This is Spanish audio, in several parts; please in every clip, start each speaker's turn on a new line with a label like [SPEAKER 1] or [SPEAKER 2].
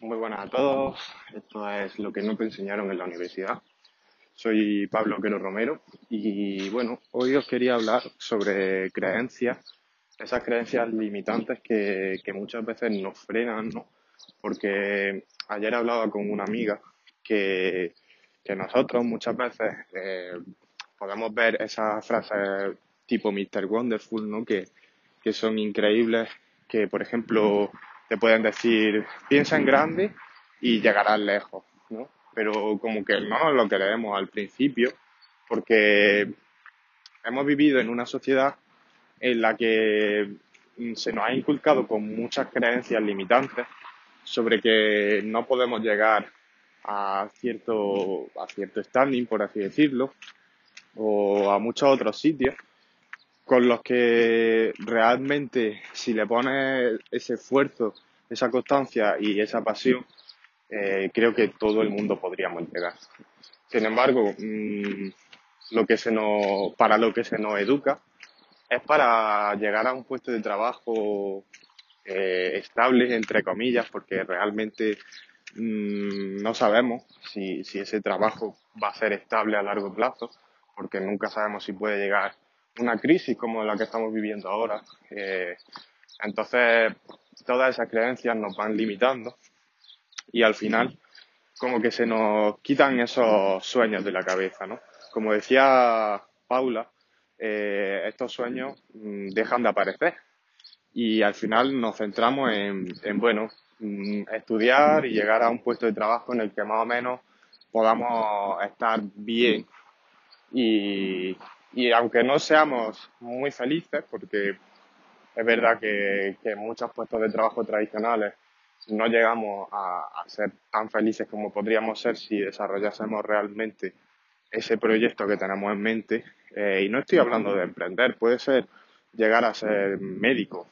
[SPEAKER 1] Muy buenas a todos. Esto es lo que no te enseñaron en la universidad. Soy Pablo Quero Romero y bueno, hoy os quería hablar sobre creencias, esas creencias limitantes que, que muchas veces nos frenan, ¿no? Porque ayer hablaba con una amiga que, que nosotros muchas veces eh, podemos ver esas frases tipo Mr. Wonderful, ¿no? Que, que son increíbles, que por ejemplo te pueden decir, piensa en grande y llegarás lejos, ¿no? Pero como que no lo creemos al principio, porque hemos vivido en una sociedad en la que se nos ha inculcado con muchas creencias limitantes sobre que no podemos llegar a cierto, a cierto standing, por así decirlo, o a muchos otros sitios, con los que realmente si le pones ese esfuerzo, esa constancia y esa pasión, eh, creo que todo el mundo podríamos llegar. Sin embargo, mmm, lo que se nos, para lo que se nos educa es para llegar a un puesto de trabajo eh, estable, entre comillas, porque realmente mmm, no sabemos si, si ese trabajo va a ser estable a largo plazo, porque nunca sabemos si puede llegar una crisis como la que estamos viviendo ahora. Eh, entonces, todas esas creencias nos van limitando y al final como que se nos quitan esos sueños de la cabeza, ¿no? Como decía Paula, eh, estos sueños mmm, dejan de aparecer y al final nos centramos en, en bueno, mmm, estudiar y llegar a un puesto de trabajo en el que más o menos podamos estar bien y, y aunque no seamos muy felices, porque es verdad que, en muchos puestos de trabajo tradicionales no llegamos a, a, ser tan felices como podríamos ser si desarrollásemos realmente ese proyecto que tenemos en mente. Eh, y no estoy hablando de emprender, puede ser llegar a ser médico.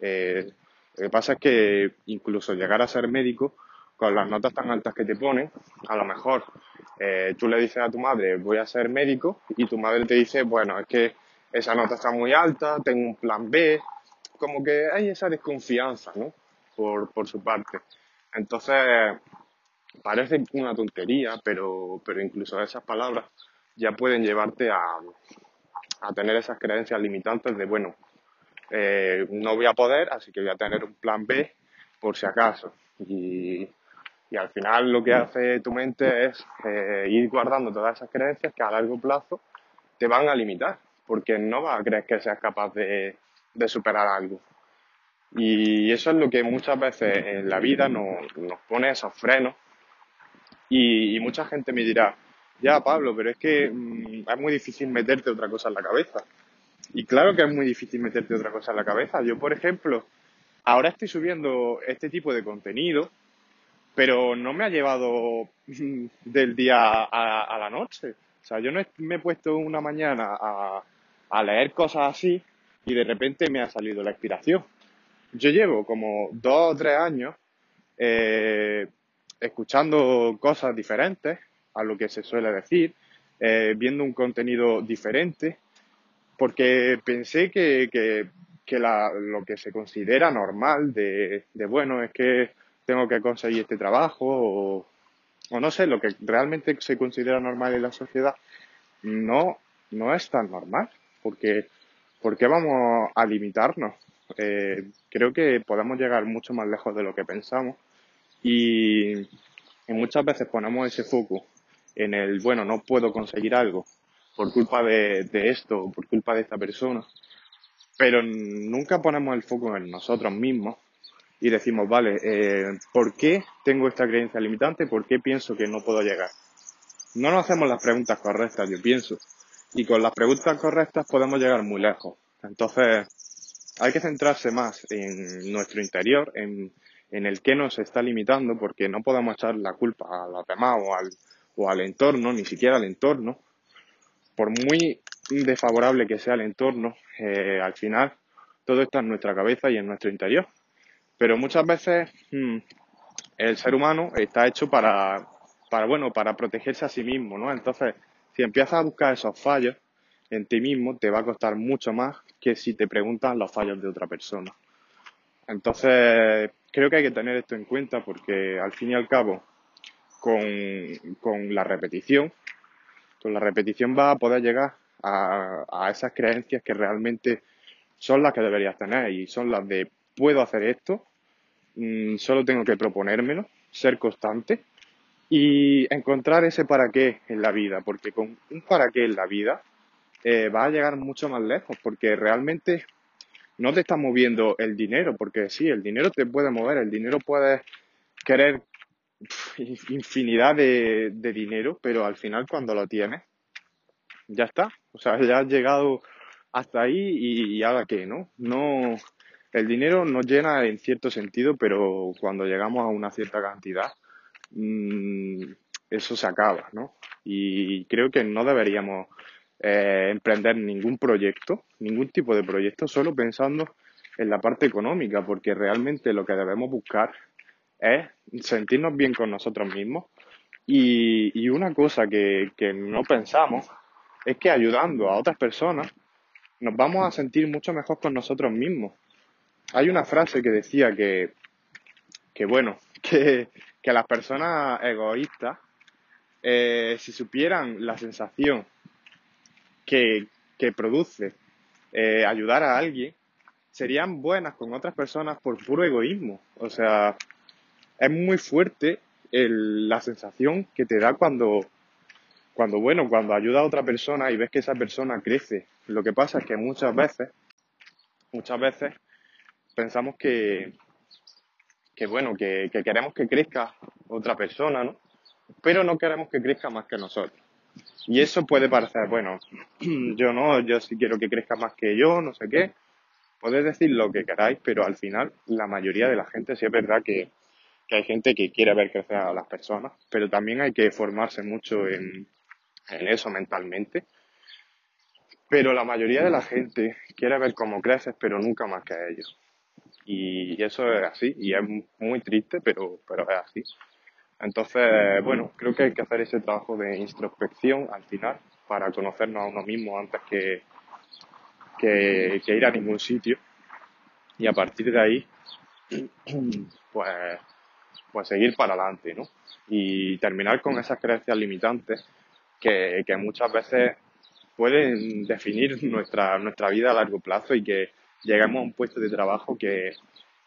[SPEAKER 1] Eh, lo que pasa es que incluso llegar a ser médico, con las notas tan altas que te ponen, a lo mejor eh, tú le dices a tu madre, voy a ser médico, y tu madre te dice, bueno, es que esa nota está muy alta, tengo un plan B, como que hay esa desconfianza, ¿no? Por, por su parte. Entonces, parece una tontería, pero, pero incluso esas palabras ya pueden llevarte a, a tener esas creencias limitantes de, bueno, eh, no voy a poder, así que voy a tener un plan B por si acaso. Y, y al final lo que hace tu mente es eh, ir guardando todas esas creencias que a largo plazo te van a limitar, porque no vas a creer que seas capaz de, superar algo. Y eso es lo que muchas veces en la vida nos, pone esos frenos. Y, mucha gente me dirá, ya Pablo, pero es que mmm, es muy difícil meterte otra cosa en la cabeza. Y claro que es muy difícil meterte otra cosa en la cabeza. Yo, por ejemplo, ahora estoy subiendo este tipo de contenido pero no me ha llevado del día a, la noche. O sea, yo no me he puesto una mañana a, leer cosas así y de repente me ha salido la inspiración. Yo llevo como dos o tres años eh, escuchando cosas diferentes a lo que se suele decir, eh, viendo un contenido diferente, porque pensé que, que, la, lo que se considera normal de bueno es que tengo que conseguir este trabajo o, o, no sé, lo que realmente se considera normal en la sociedad no, no es tan normal, porque ¿por qué vamos a limitarnos? Eh, creo que podemos llegar mucho más lejos de lo que pensamos y, muchas veces ponemos ese foco en el, bueno, no puedo conseguir algo por culpa de, de esto, por culpa de esta persona, pero nunca ponemos el foco en nosotros mismos y decimos, vale, eh, ¿por qué tengo esta creencia limitante? ¿Por qué pienso que no puedo llegar? No nos hacemos las preguntas correctas, yo pienso. Y con las preguntas correctas podemos llegar muy lejos. Entonces, hay que centrarse más en nuestro interior, en, en el que nos está limitando, porque no podemos echar la culpa a los demás o al, o al entorno, ni siquiera al entorno. Por muy desfavorable que sea el entorno, eh, al final todo está en nuestra cabeza y en nuestro interior. Pero muchas veces mmm, el ser humano está hecho para, para, bueno, para protegerse a sí mismo, ¿no? Entonces, si empiezas a buscar esos fallos en ti mismo, te va a costar mucho más que si te preguntas los fallos de otra persona. Entonces, creo que hay que tener esto en cuenta porque al fin y al cabo, con, con la repetición, con la repetición va a poder llegar a, a esas creencias que realmente son las que deberías tener y son las de puedo hacer esto, mm, solo tengo que proponérmelo, ser constante y encontrar ese para qué en la vida, porque con un para qué en la vida eh, vas a llegar mucho más lejos, porque realmente no te está moviendo el dinero, porque sí, el dinero te puede mover, el dinero puede querer infinidad de, dinero, pero al final cuando lo tienes, ya está, o sea, ya has llegado hasta ahí y, y ahora qué, ¿no? No, el dinero nos llena en cierto sentido, pero cuando llegamos a una cierta cantidad, mmm, eso se acaba, ¿no? Y creo que no deberíamos eh, emprender ningún proyecto, ningún tipo de proyecto, solo pensando en la parte económica, porque realmente lo que debemos buscar es sentirnos bien con nosotros mismos. Y, una cosa que no pensamos es que ayudando a otras personas nos vamos a sentir mucho mejor con nosotros mismos. Hay una frase que decía que, que bueno, que, que las personas egoístas, eh, si supieran la sensación que, que produce eh, ayudar a alguien, serían buenas con otras personas por puro egoísmo. O sea, es muy fuerte el, la sensación que te da cuando, cuando, bueno, cuando ayuda a otra persona y ves que esa persona crece. Lo que pasa es que muchas veces, muchas veces pensamos que, que bueno, que, que queremos que crezca otra persona, ¿no? Pero no queremos que crezca más que nosotros. Y eso puede parecer, bueno, yo no, yo sí quiero que crezca más que yo, no sé qué. Podéis decir lo que queráis, pero al final la mayoría de la gente sí es verdad que, que hay gente que quiere ver crecer a las personas, pero también hay que formarse mucho en, en eso mentalmente. Pero la mayoría de la gente quiere ver cómo creces, pero nunca más que a ellos. Y eso es así, y es muy triste, pero, pero es así. Entonces, bueno, creo que hay que hacer ese trabajo de introspección al final para conocernos a uno mismo antes que, que, que ir a ningún sitio. Y a partir de ahí, pues, pues seguir para adelante, ¿no? Y terminar con esas creencias limitantes que, que muchas veces pueden definir nuestra, nuestra vida a largo plazo y que lleguemos a un puesto de trabajo que,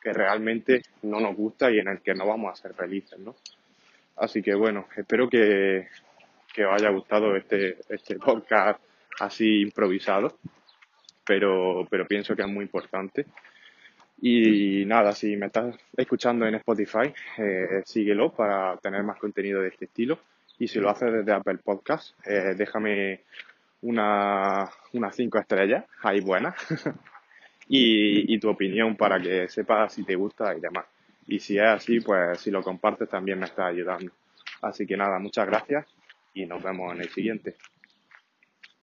[SPEAKER 1] que realmente no nos gusta y en el que no vamos a ser felices, ¿no? Así que bueno, espero que, que os haya gustado este, este podcast así improvisado, pero, pero pienso que es muy importante. Y nada, si me estás escuchando en Spotify, eh, síguelo para tener más contenido de este estilo. Y si lo haces desde Apple Podcast, eh, déjame una, unas cinco estrellas, ahí buenas, y, y tu opinión para que sepas si te gusta y demás. Y si es así, pues si lo compartes también me está ayudando. Así que nada, muchas gracias y nos vemos en el siguiente.